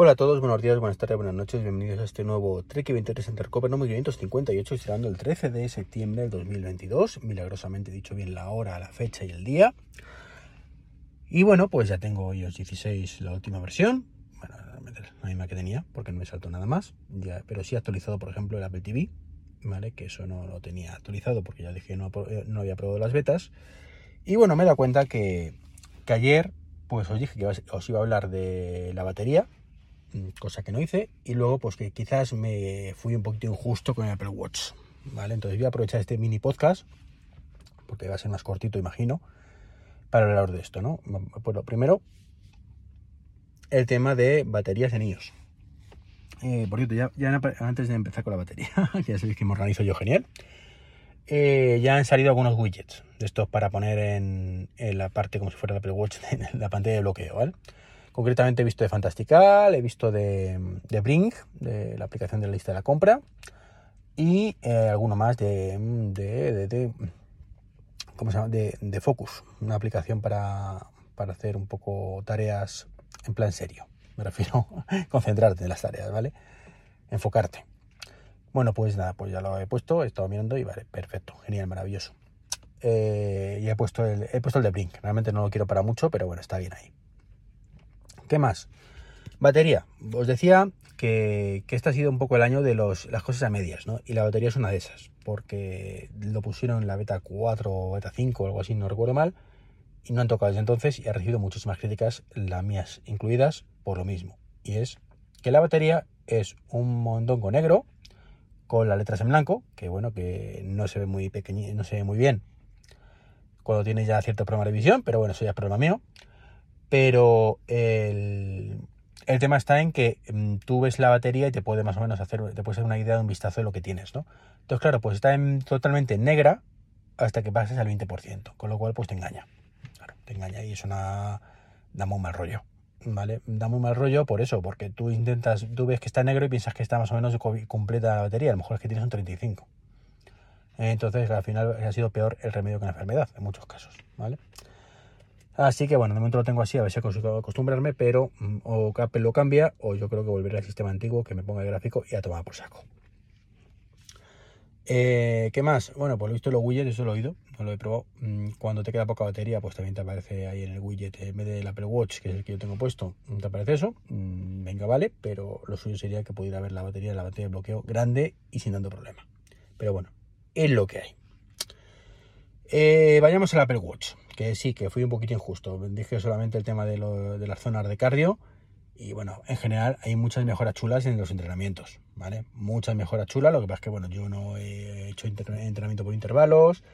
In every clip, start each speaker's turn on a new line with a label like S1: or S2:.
S1: Hola a todos, buenos días, buenas tardes, buenas noches, bienvenidos a este nuevo Trek 23 Intercover número 558, esperando el 13 de septiembre del 2022, milagrosamente dicho bien la hora, la fecha y el día. Y bueno, pues ya tengo iOS 16, la última versión, bueno, la misma que tenía, porque no me saltó nada más, ya, pero sí actualizado, por ejemplo, el Apple TV, ¿vale? Que eso no lo tenía actualizado porque ya dije no, eh, no había probado las betas. Y bueno, me he dado cuenta que, que ayer, pues os dije que os iba a hablar de la batería, cosa que no hice, y luego pues que quizás me fui un poquito injusto con el Apple Watch, ¿vale? Entonces voy a aprovechar este mini podcast, porque va a ser más cortito, imagino, para hablar de esto, ¿no? Pues lo primero, el tema de baterías en iOS. Eh, por cierto, ya, antes de empezar con la batería, ya sabéis que me organizo yo genial, eh, ya han salido algunos widgets de estos para poner en, en, la parte como si fuera el Apple Watch, en la pantalla de bloqueo, ¿vale? Concretamente he visto de Fantastical, he visto de, de Bring, de la aplicación de la lista de la compra, y eh, alguno más de, de, ¿cómo se llama? De, Focus, una aplicación para, para hacer un poco tareas en plan serio. Me refiero a concentrarte en las tareas, ¿vale? Enfocarte. Bueno, pues nada, pues ya lo he puesto, he estado mirando y vale, perfecto, genial, maravilloso. Eh, y he puesto, el, he puesto el de Blink. Realmente no lo quiero para mucho, pero bueno, está bien ahí. ¿Qué más? Batería. Os decía que, este ha sido un poco el año de los, las cosas a medias, ¿no? Y la batería es una de esas, porque lo pusieron en la beta 4 o beta 5 o algo así, no recuerdo mal, y no han tocado desde entonces y ha recibido muchísimas críticas, las mías incluidas, por lo mismo. Y es que la batería es un montón con negro, con las letras en blanco, que bueno, que no se ve muy pequeño, no se ve muy bien cuando tiene ya cierto problema de visión, pero bueno, eso ya es problema mío. Pero el, tema está en que mm, tú ves la batería y te puede más o menos hacer, te puede hacer una idea de un vistazo de lo que tienes, ¿no? Entonces, claro, pues está en, totalmente negra hasta que pases al 20%, con lo cual pues te engaña. Claro, te engaña y es una... da muy mal rollo. ¿Vale? Da muy mal rollo por eso, porque tú intentas, tú ves que está negro y piensas que está más o menos completa la batería, a lo mejor es que tienes un 35. Entonces, al final ha sido peor el remedio que la enfermedad, en muchos casos, ¿vale? Así que bueno, de momento lo tengo así, a ver si consigo acostumbrarme, pero mm, o Apple lo cambia o yo creo que volveré al sistema antiguo que me ponga el gráfico y a tomar por saco. Eh, ¿Qué más? Bueno, pues lo visto los widgets, eso lo he oído, no lo he probado. Mm, cuando te queda poca batería, pues también te aparece ahí en el widget, en vez del Apple Watch, que es el que yo tengo puesto, te aparece eso. Mm, venga, vale, pero lo suyo sería que pudiera ver la batería, la batería de bloqueo grande y sin tanto problema. Pero bueno, es lo que hay. Eh, vayamos al Apple Watch que sí, que fui un poquito injusto. Dije solamente el tema de, las zonas de cardio. Y bueno, en general hay muchas mejoras chulas en los entrenamientos, ¿vale? Muchas mejoras chulas. Lo que pasa es que, bueno, yo no he hecho entrenamiento por intervalos,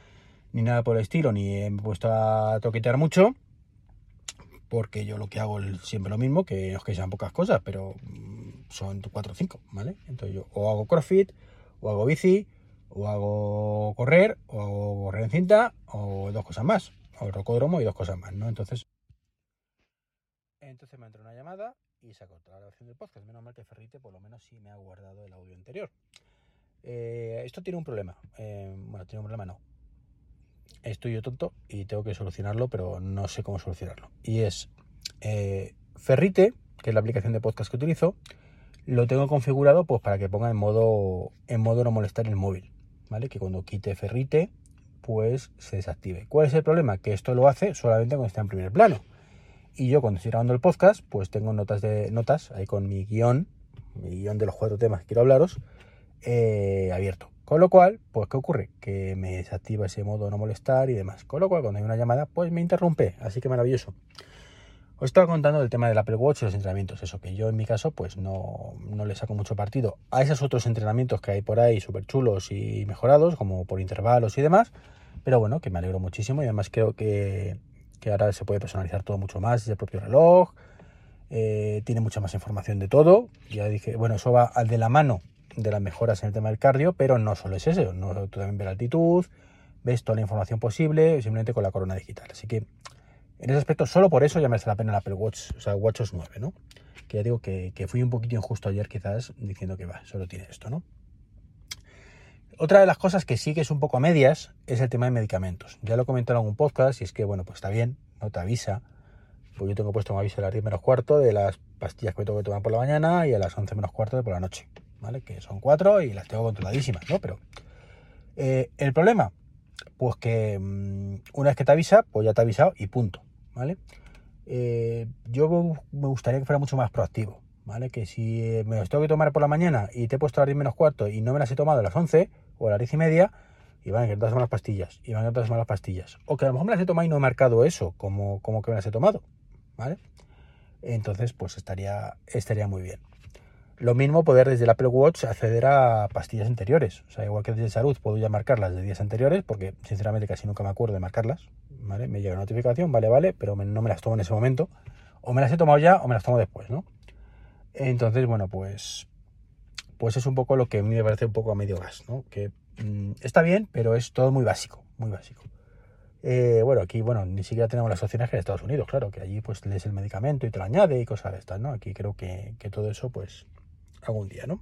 S1: ni nada por el estilo, ni he puesto a toquetear mucho. Porque yo lo que hago es siempre lo mismo, que no es que sean pocas cosas, pero mm, son 4 o 5, ¿vale? Entonces yo o hago crossfit, o hago bici, o hago correr, o hago correr en cinta, o dos cosas más rocódromo y dos cosas más, ¿no? Entonces, entonces me entró una llamada y se cortó la grabación del podcast. Menos mal que Ferrite por lo menos sí me ha guardado el audio anterior. Eh, esto tiene un problema. Eh, bueno, tiene un problema no. Estoy yo tonto y tengo que solucionarlo, pero no sé cómo solucionarlo. Y es eh, Ferrite, que es la aplicación de podcast que utilizo, lo tengo configurado pues para que ponga en modo en modo no molestar el móvil, ¿vale? Que cuando quite Ferrite pues se desactive. ¿Cuál es el problema? Que esto lo hace solamente cuando está en primer plano. Y yo cuando estoy grabando el podcast, pues tengo notas de notas ahí con mi guion, mi guion de los cuatro temas que quiero hablaros, eh, abierto. Con lo cual, pues ¿qué ocurre? Que me desactiva ese modo no molestar y demás. Con lo cual, cuando hay una llamada, pues me interrumpe. Así que maravilloso. Os estaba contando del tema del Apple Watch y los entrenamientos. Eso que yo en mi caso, pues no, no le saco mucho partido a esos otros entrenamientos que hay por ahí súper chulos y mejorados, como por intervalos y demás. Pero bueno, que me alegro muchísimo y además creo que, ahora se puede personalizar todo mucho más desde el propio reloj. Eh, tiene mucha más información de todo. Ya dije, bueno, eso va al de la mano de las mejoras en el tema del cardio, pero no solo es eso. No, tú también ves la altitud, ves toda la información posible, simplemente con la corona digital. Así que en ese aspecto, solo por eso ya merece la pena el Apple Watch, o sea, WatchOS 9, ¿no? Que ya digo que, que fui un poquito injusto ayer quizás diciendo que va, solo tiene esto, ¿no? Otra de las cosas que sí que es un poco a medias es el tema de medicamentos. Ya lo he comentado en algún podcast y es que, bueno, pues está bien, no te avisa pues yo tengo puesto un aviso a las 10 menos cuarto de las pastillas que me tengo que tomar por la mañana y a las 11 menos cuarto de por la noche, ¿vale? Que son cuatro y las tengo controladísimas, ¿no? Pero eh, el problema, pues que mm, una vez que te avisa, pues ya te ha avisado y punto, ¿vale? Eh, yo me gustaría que fuera mucho más proactivo, ¿vale? Que si me los tengo que tomar por la mañana y te he puesto a las 10 menos cuarto y no me las he tomado a las 11 o a las 10 y media, y van a quedar las pastillas, y van a quedar las pastillas. O que a lo mejor me las he tomado y no he marcado eso, como, como que me las he tomado, ¿vale? Entonces, pues estaría, estaría muy bien. Lo mismo poder desde el Apple Watch acceder a pastillas anteriores. O sea, igual que desde salud puedo ya marcarlas de días anteriores, porque sinceramente casi nunca me acuerdo de marcarlas. ¿vale? Me llega una notificación, vale, vale, pero no me las tomo en ese momento. O me las he tomado ya o me las tomo después, ¿no? Entonces, bueno, pues, pues es un poco lo que a mí me parece un poco a medio gas, ¿no? Que mm, está bien, pero es todo muy básico, muy básico. Eh, bueno, aquí, bueno, ni siquiera tenemos las opciones que en Estados Unidos, claro, que allí pues lees el medicamento y te lo añade y cosas de estas, ¿no? Aquí creo que, que todo eso, pues, algún día, ¿no?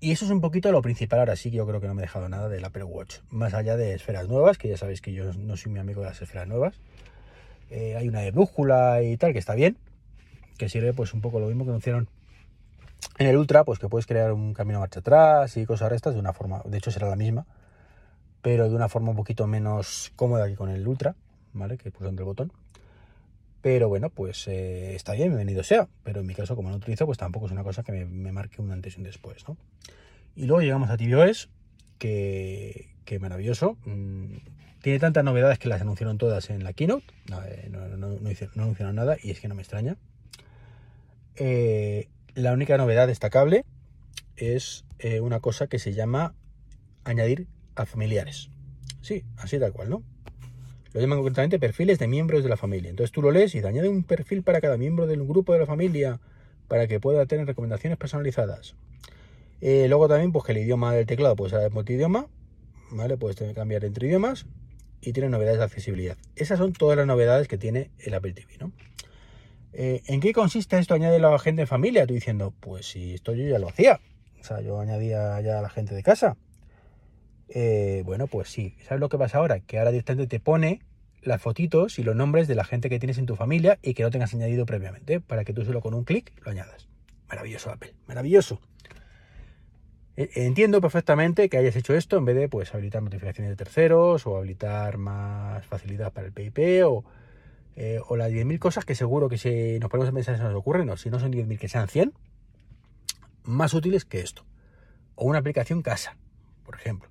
S1: Y eso es un poquito lo principal, ahora sí que yo creo que no me he dejado nada del Apple Watch, más allá de esferas nuevas, que ya sabéis que yo no soy mi amigo de las esferas nuevas. Eh, hay una de brújula y tal, que está bien, que sirve pues un poco lo mismo que anunciaron en el Ultra, pues que puedes crear un camino marcha atrás y cosas estas de una forma, de hecho será la misma, pero de una forma un poquito menos cómoda que con el Ultra, ¿vale? Que pulsando el botón. Pero bueno, pues eh, está bien, bienvenido sea. Pero en mi caso, como no utilizo, pues tampoco es una cosa que me, marque un antes y un después, ¿no? Y luego llegamos a tvOS, que, que maravilloso. Mm, tiene tantas novedades que las anunciaron todas en la keynote. No, eh, anunciaron nada y es que no me extraña. Eh, la única novedad destacable es una cosa que se llama añadir a familiares. Sí, así tal cual, ¿no? Lo llaman concretamente perfiles de miembros de la familia. Entonces tú lo lees y te añade un perfil para cada miembro del grupo de la familia para que pueda tener recomendaciones personalizadas. Eh, luego también, pues que el idioma del teclado puede ser multidioma, ¿vale? Puedes cambiar entre idiomas y tiene novedades de accesibilidad. Esas son todas las novedades que tiene el Apple TV, ¿no? Eh, ¿En qué consiste esto? Añade la gente de familia. Tú diciendo, pues si esto yo ya lo hacía. O sea, yo añadía ya a la gente de casa. Eh, bueno, pues sí. ¿Sabes lo que pasa ahora? Que ahora directamente te pone las fotitos y los nombres de la gente que tienes en tu familia y que no tengas añadido previamente, para que tú solo con un clic lo añadas. Maravilloso Apple, maravilloso. E, entiendo perfectamente que hayas hecho esto en vez de pues habilitar notificaciones de terceros o habilitar más facilidad para el PIP o, eh, o las 10.000 cosas que seguro que si nos ponemos a pensar se nos ocurren, no, si no son 10.000 que sean 100, más útiles que esto. O una aplicación casa, por ejemplo.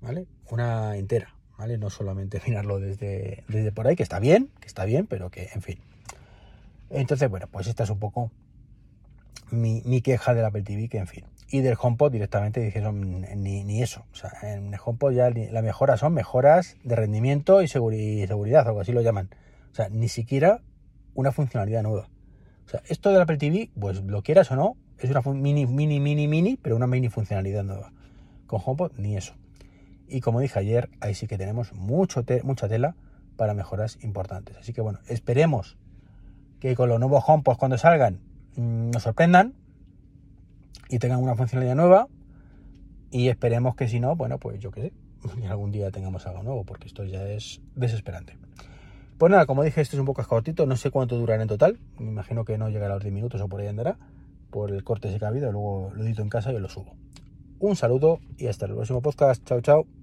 S1: ¿vale? Una entera, No solamente mirarlo desde, desde por ahí, que está bien, que está bien, pero que, en fin. Entonces, bueno, pues esta es un poco mi, mi queja del Apple TV, que en fin. Y del HomePod directamente dijeron ni, ni eso. O sea, en el HomePod ya la mejora son mejoras de rendimiento y, seguridad, algo así lo llaman. O sea, ni siquiera una funcionalidad nueva. O sea, esto del Apple TV, pues lo quieras o no, es una mini, mini, mini, mini, pero una mini funcionalidad nueva. Con HomePod ni eso. Y como dije ayer, ahí sí que tenemos mucho mucha tela para mejoras importantes. Así que bueno, esperemos que con los nuevos HomePods cuando salgan mm, nos sorprendan y tengan una funcionalidad nueva. Y esperemos que si no, bueno, pues yo qué sé, algún día tengamos algo nuevo, porque esto ya es desesperante. Pues nada, como dije, esto es un poco cortito, no sé cuánto durará en total, me imagino que no llegará a los 10 minutos o por ahí andará, por el corte ese que ha habido, luego lo edito en casa y lo subo. Un saludo y hasta el próximo podcast. Chao, chao.